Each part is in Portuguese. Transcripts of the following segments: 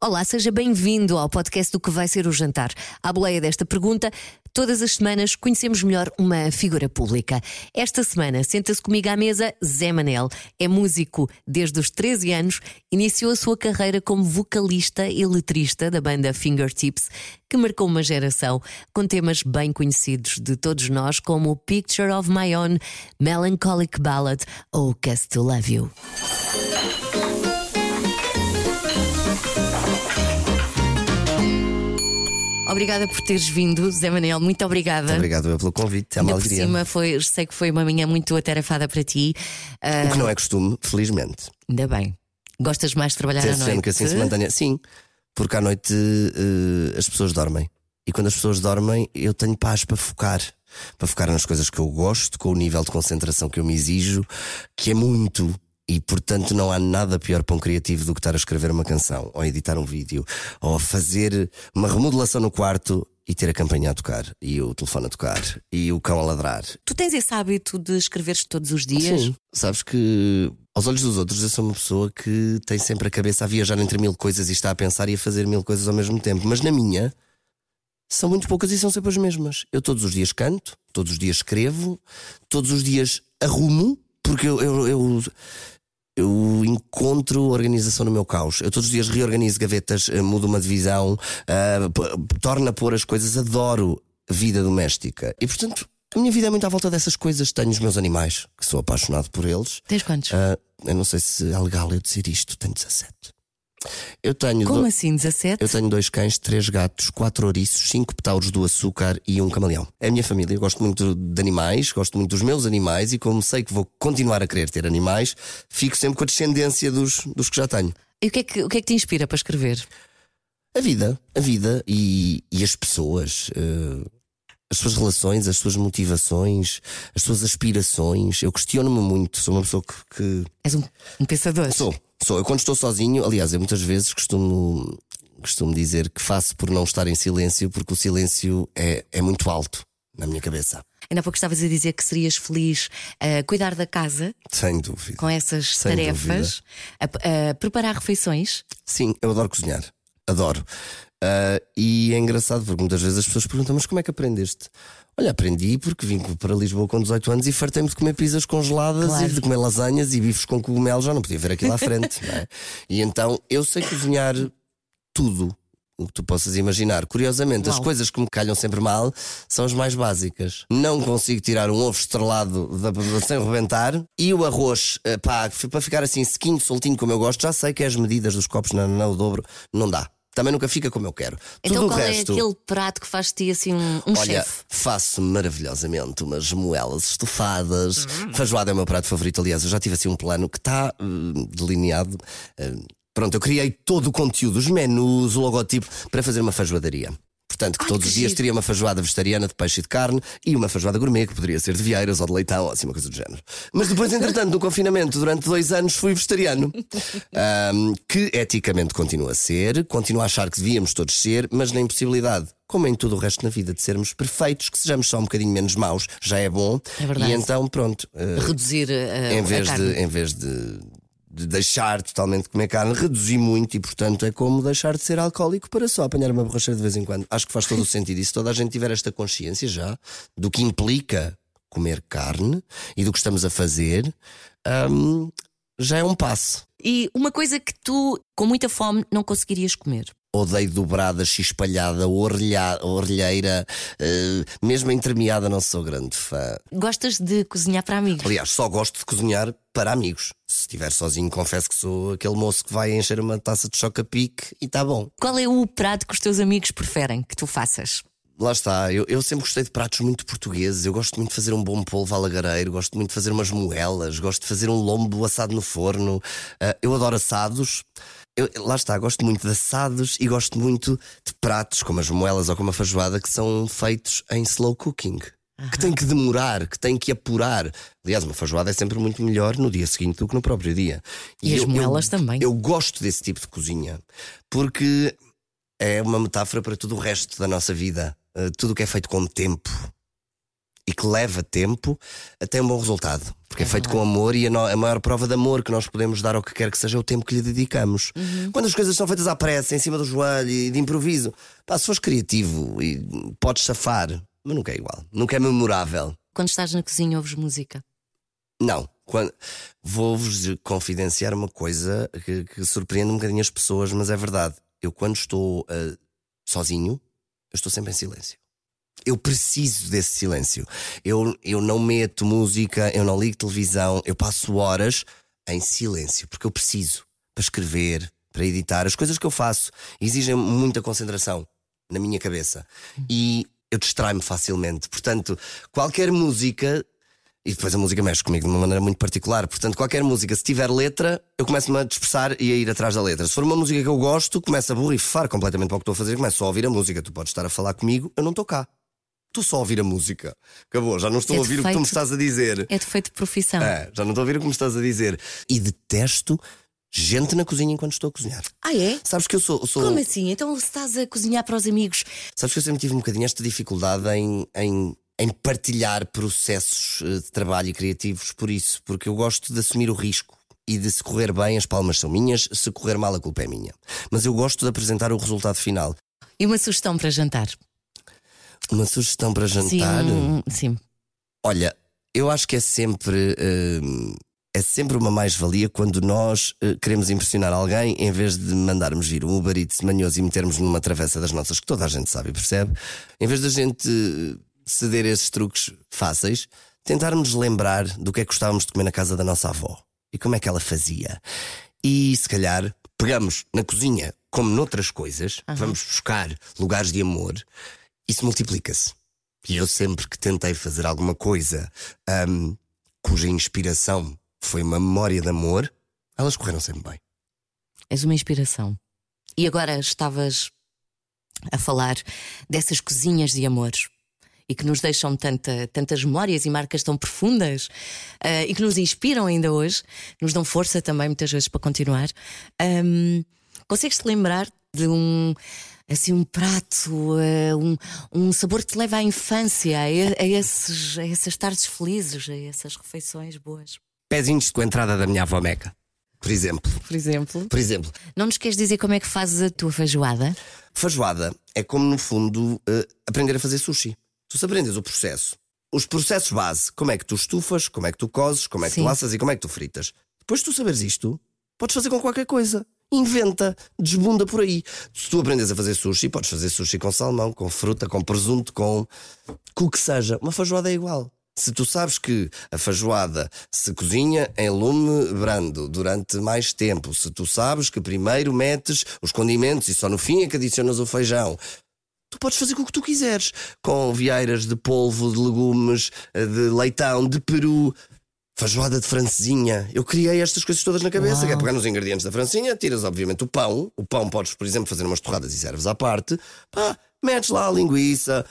Olá, seja bem-vindo ao podcast do que vai ser o jantar. À boleia desta pergunta, todas as semanas conhecemos melhor uma figura pública. Esta semana senta-se comigo à mesa Zé Manel. É músico desde os 13 anos, iniciou a sua carreira como vocalista e letrista da banda Fingertips, que marcou uma geração com temas bem conhecidos de todos nós, como Picture of My Own, Melancholic Ballad ou Cast to Love You. Obrigada por teres vindo, Zé Manel. Muito obrigada. Obrigado eu pelo convite. É uma Ainda por alegria. cima, foi, sei que foi uma manhã muito atarefada para ti. Ah, O que não é costume, felizmente. ainda bem. Gostas mais de trabalhar à Tento noite? que assim se mantenha. Sim, porque à noite eh, as pessoas dormem. E quando as pessoas dormem, eu tenho paz para focar. Para focar nas coisas que eu gosto, com o nível de concentração que eu me exijo, que é muito. E portanto não há nada pior para um criativo do que estar a escrever uma canção, ou a editar um vídeo, ou a fazer uma remodelação no quarto e ter a campanha a tocar, e o telefone a tocar, e o cão a ladrar, Tu tens esse hábito de escreveres todos os dias? Sim. Sabes que, aos olhos dos outros, eu sou uma pessoa que tem sempre a cabeça a viajar entre mil coisas e está a pensar e a fazer mil coisas ao mesmo tempo. Mas na minha, são muito poucas e são sempre as mesmas. Eu todos os dias canto, todos os dias escrevo, todos os dias arrumo, porque eu. eu, eu eu encontro organização no meu caos. Eu todos os dias reorganizo gavetas, eh, mudo uma divisão, p- torno a pôr as coisas. Adoro vida doméstica. E portanto, a minha vida é muito à volta dessas coisas. Tenho os meus animais, que sou apaixonado por eles. Tens quantos? Ah, eu não sei se é legal eu dizer isto. Tenho 17. Eu tenho, Como do- assim, 17? eu tenho dois cães, três gatos, quatro ouriços, cinco petauros do açúcar e um camaleão. É a minha família. Eu gosto muito de animais, gosto muito dos meus animais e, como sei que vou continuar a querer ter animais, fico sempre com a descendência dos, dos que já tenho. E o que, é que, o que é que te inspira para escrever? A vida, a vida e, e as pessoas. eh, as suas relações, as suas motivações, as suas aspirações. Eu questiono-me muito. Sou uma pessoa que- que És um, um pensador. Sou, sou. Eu quando estou sozinho, aliás, eu muitas vezes costumo, costumo dizer que faço por não estar em silêncio, porque o silêncio é, é muito alto na minha cabeça. Ainda há pouco estavas a dizer que serias feliz a cuidar da casa Sem dúvida. com essas Sem tarefas, a, a preparar refeições. Sim, eu adoro cozinhar. Adoro. Ah, e é engraçado porque muitas vezes as pessoas perguntam: Mas como é que aprendeste? Olha, aprendi porque vim para Lisboa com 18 anos e fartei-me de comer pizzas congeladas Claro. e de comer lasanhas e bifes com cogumelos. Já não podia ver aquilo à frente, não é? E então eu sei cozinhar tudo o que tu possas imaginar. Curiosamente, as coisas que me calham sempre mal são as mais básicas. Não consigo tirar um ovo estrelado da, da- sem rebentar e o arroz, eh, pá, para ficar assim sequinho, soltinho como eu gosto, já sei que as medidas dos copos na, na o dobro, não dá. Também nunca fica como eu quero. Então Tudo o qual resto. é aquele prato que faz de ti assim um, um Olha, chefe? faço maravilhosamente umas moelas estofadas. Hum. Feijoada é o meu prato favorito. Aliás, eu já tive assim um plano que está hum, delineado. Hum, pronto, eu criei todo o conteúdo, os menus, o logotipo, para fazer uma feijoadaria. Portanto, que Ai, todos que os dias giro. teria uma feijoada vegetariana de peixe e de carne e uma feijoada gourmet, que poderia ser de vieiras ou de leitão, ou assim, uma coisa do género. Mas depois, entretanto, no confinamento, durante dois anos, fui vegetariano. Ahm, que eticamente continua a ser, continuo a achar que devíamos todos ser, mas na impossibilidade, como em tudo o resto na vida, de sermos perfeitos, que sejamos só um bocadinho menos maus, já é bom. É verdade. E então, pronto. eh, Reduzir a, em a vez, carne. de, em vez de, de deixar totalmente de comer carne, reduzi muito e, portanto, é como deixar de ser alcoólico para só apanhar uma borracheira de vez em quando. Acho que faz todo o sentido. E se toda a gente tiver esta consciência já do que implica comer carne e do que estamos a fazer, hum, já é um passo. E uma coisa que tu, com muita fome, não conseguirias comer. Odeio dobrada, x-espalhada, orelha- orelheira, eh, mesmo entremeada, não sou grande fã. Gostas de cozinhar para amigos? Aliás, só gosto de cozinhar para amigos. Se estiver sozinho, confesso que sou aquele moço que vai encher uma taça de choca-pique e está bom. Qual é o prato que os teus amigos preferem que tu faças? Lá está, eu, eu sempre gostei de pratos muito portugueses. Eu gosto muito de fazer um bom polvo alagareiro, gosto muito de fazer umas moelas, gosto de fazer um lombo assado no forno. Ah, eu adoro assados. Eu- lá está, gosto muito de assados e gosto muito de pratos como as moelas ou como a feijoada que são feitos em slow cooking. Que tem que demorar, que tem que apurar. Aliás, uma feijoada é sempre muito melhor no dia seguinte do que no próprio dia. E as eu- moelas eu- também. Eu gosto desse tipo de cozinha porque é uma metáfora para tudo o resto da nossa vida. Uh, tudo o que é feito com tempo e que leva tempo, tem um bom resultado. Porque é, é feito com amor e a, no, a, maior prova de amor que nós podemos dar ao que quer que seja é o tempo que lhe dedicamos. Uhum. Quando as coisas são feitas à pressa, em cima do joelho e de improviso, pá, se fores criativo e podes safar, mas nunca é igual, nunca é memorável. Quando estás na cozinha, ouves música? Não. Vou-vos confidenciar uma coisa que, que, surpreende um bocadinho as pessoas, mas é verdade. Eu, quando estou uh, sozinho, eu estou sempre em silêncio. Eu preciso desse silêncio. Eu, eu não meto música, eu não ligo televisão, eu passo horas em silêncio, porque eu preciso para escrever, para editar. As coisas que eu faço exigem muita concentração na minha cabeça e eu distraio-me facilmente. Portanto, qualquer música e depois a música mexe comigo de uma maneira muito particular. Portanto, qualquer música, se tiver letra, eu começo-me a dispersar e a ir atrás da letra. Se for uma música que eu gosto, começo a borrifar completamente para o que estou a fazer, começo a ouvir a música. Tu podes estar a falar comigo, eu não estou cá. Estou só a ouvir a música. Acabou, já não estou é a ouvir defeito, o que tu me estás a dizer. É defeito de profissão. É, já não estou a ouvir o que me estás a dizer. E detesto gente na cozinha enquanto estou a cozinhar. Ah, é? Sabes que eu sou. sou... Como assim? Então se estás a cozinhar para os amigos. Sabes que eu sempre tive um bocadinho esta dificuldade em, em em partilhar processos eh, de trabalho e criativos por isso, porque eu gosto de assumir o risco e de se correr bem as palmas são minhas, se correr mal a culpa é minha. Mas eu gosto de apresentar o resultado final. E uma sugestão para jantar? Uma sugestão para jantar? Sim. sim. Olha, eu acho que é sempre. Uh, é sempre uma mais-valia quando nós uh, queremos impressionar alguém em vez de mandarmos vir um Uber Eats manhoso e metermos numa travessa das nossas que toda a gente sabe e percebe. Em vez da gente ceder a esses truques fáceis, tentarmos lembrar do que é que gostávamos de comer na casa da nossa avó e como é que ela fazia. E se calhar pegamos na cozinha, como noutras coisas, uhum. vamos buscar lugares de amor, isso multiplica-se. E eu sempre que tentei fazer alguma coisa um, cuja inspiração foi uma memória de amor, elas correram sempre bem. És uma inspiração. E agora estavas a falar dessas cozinhas de amores e que nos deixam tanta, tantas memórias e marcas tão profundas uh, e que nos inspiram ainda hoje, nos dão força também muitas vezes para continuar. Um, Consegues-te lembrar de um assim um prato, uh, um, um sabor que te leva à infância, a, a, esses, a essas tardes felizes, a essas refeições boas? Pezinhos com a entrada da minha avó Meca. Por exemplo. Por exemplo. Por exemplo. Não nos queres dizer como é que fazes a tua feijoada? Feijoada é como, no fundo, uh, aprender a fazer sushi. Tu se aprendes o processo, os processos base, como é que tu estufas, como é que tu cozes, como é que Sim. tu assas e como é que tu fritas. Depois de tu saberes isto, podes fazer com qualquer coisa. Inventa, desbunda por aí. Se tu aprendes a fazer sushi, podes fazer sushi com salmão, com fruta, com presunto, com, com o que seja. Uma feijoada é igual. Se tu sabes que a feijoada se cozinha em lume brando durante mais tempo, se tu sabes que primeiro metes os condimentos e só no fim é que adicionas o feijão, Tu podes fazer com o que tu quiseres, com vieiras de polvo, de legumes, de leitão, de peru, feijoada de francesinha. Eu criei estas coisas todas na cabeça, Uau. que é pegar nos ingredientes da francinha, tiras obviamente o pão, o pão podes, por exemplo, fazer umas torradas e serves à parte, pá, metes lá a linguiça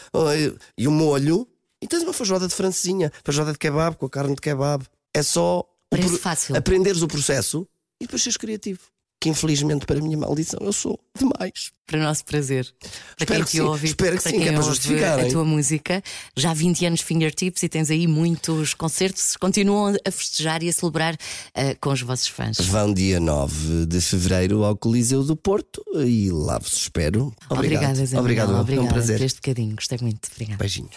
e o molho e tens uma feijoada de francesinha, feijoada de kebab com a carne de kebab. É só aprenderes o processo e depois seres criativo que infelizmente para a minha maldição eu sou demais. Para o nosso prazer. Para espero quem que te ouve, espero que sim, que é para justificar. A tua música, já há 20 anos fingertips e tens aí muitos concertos, continuam a festejar e a celebrar uh, com os vossos fãs. Vão dia 9 de fevereiro ao Coliseu do Porto e lá vos espero. Obrigado. Obrigada, Zé Obrigado, Obrigada é um prazer. por este bocadinho, gostei muito. Obrigada. Beijinho.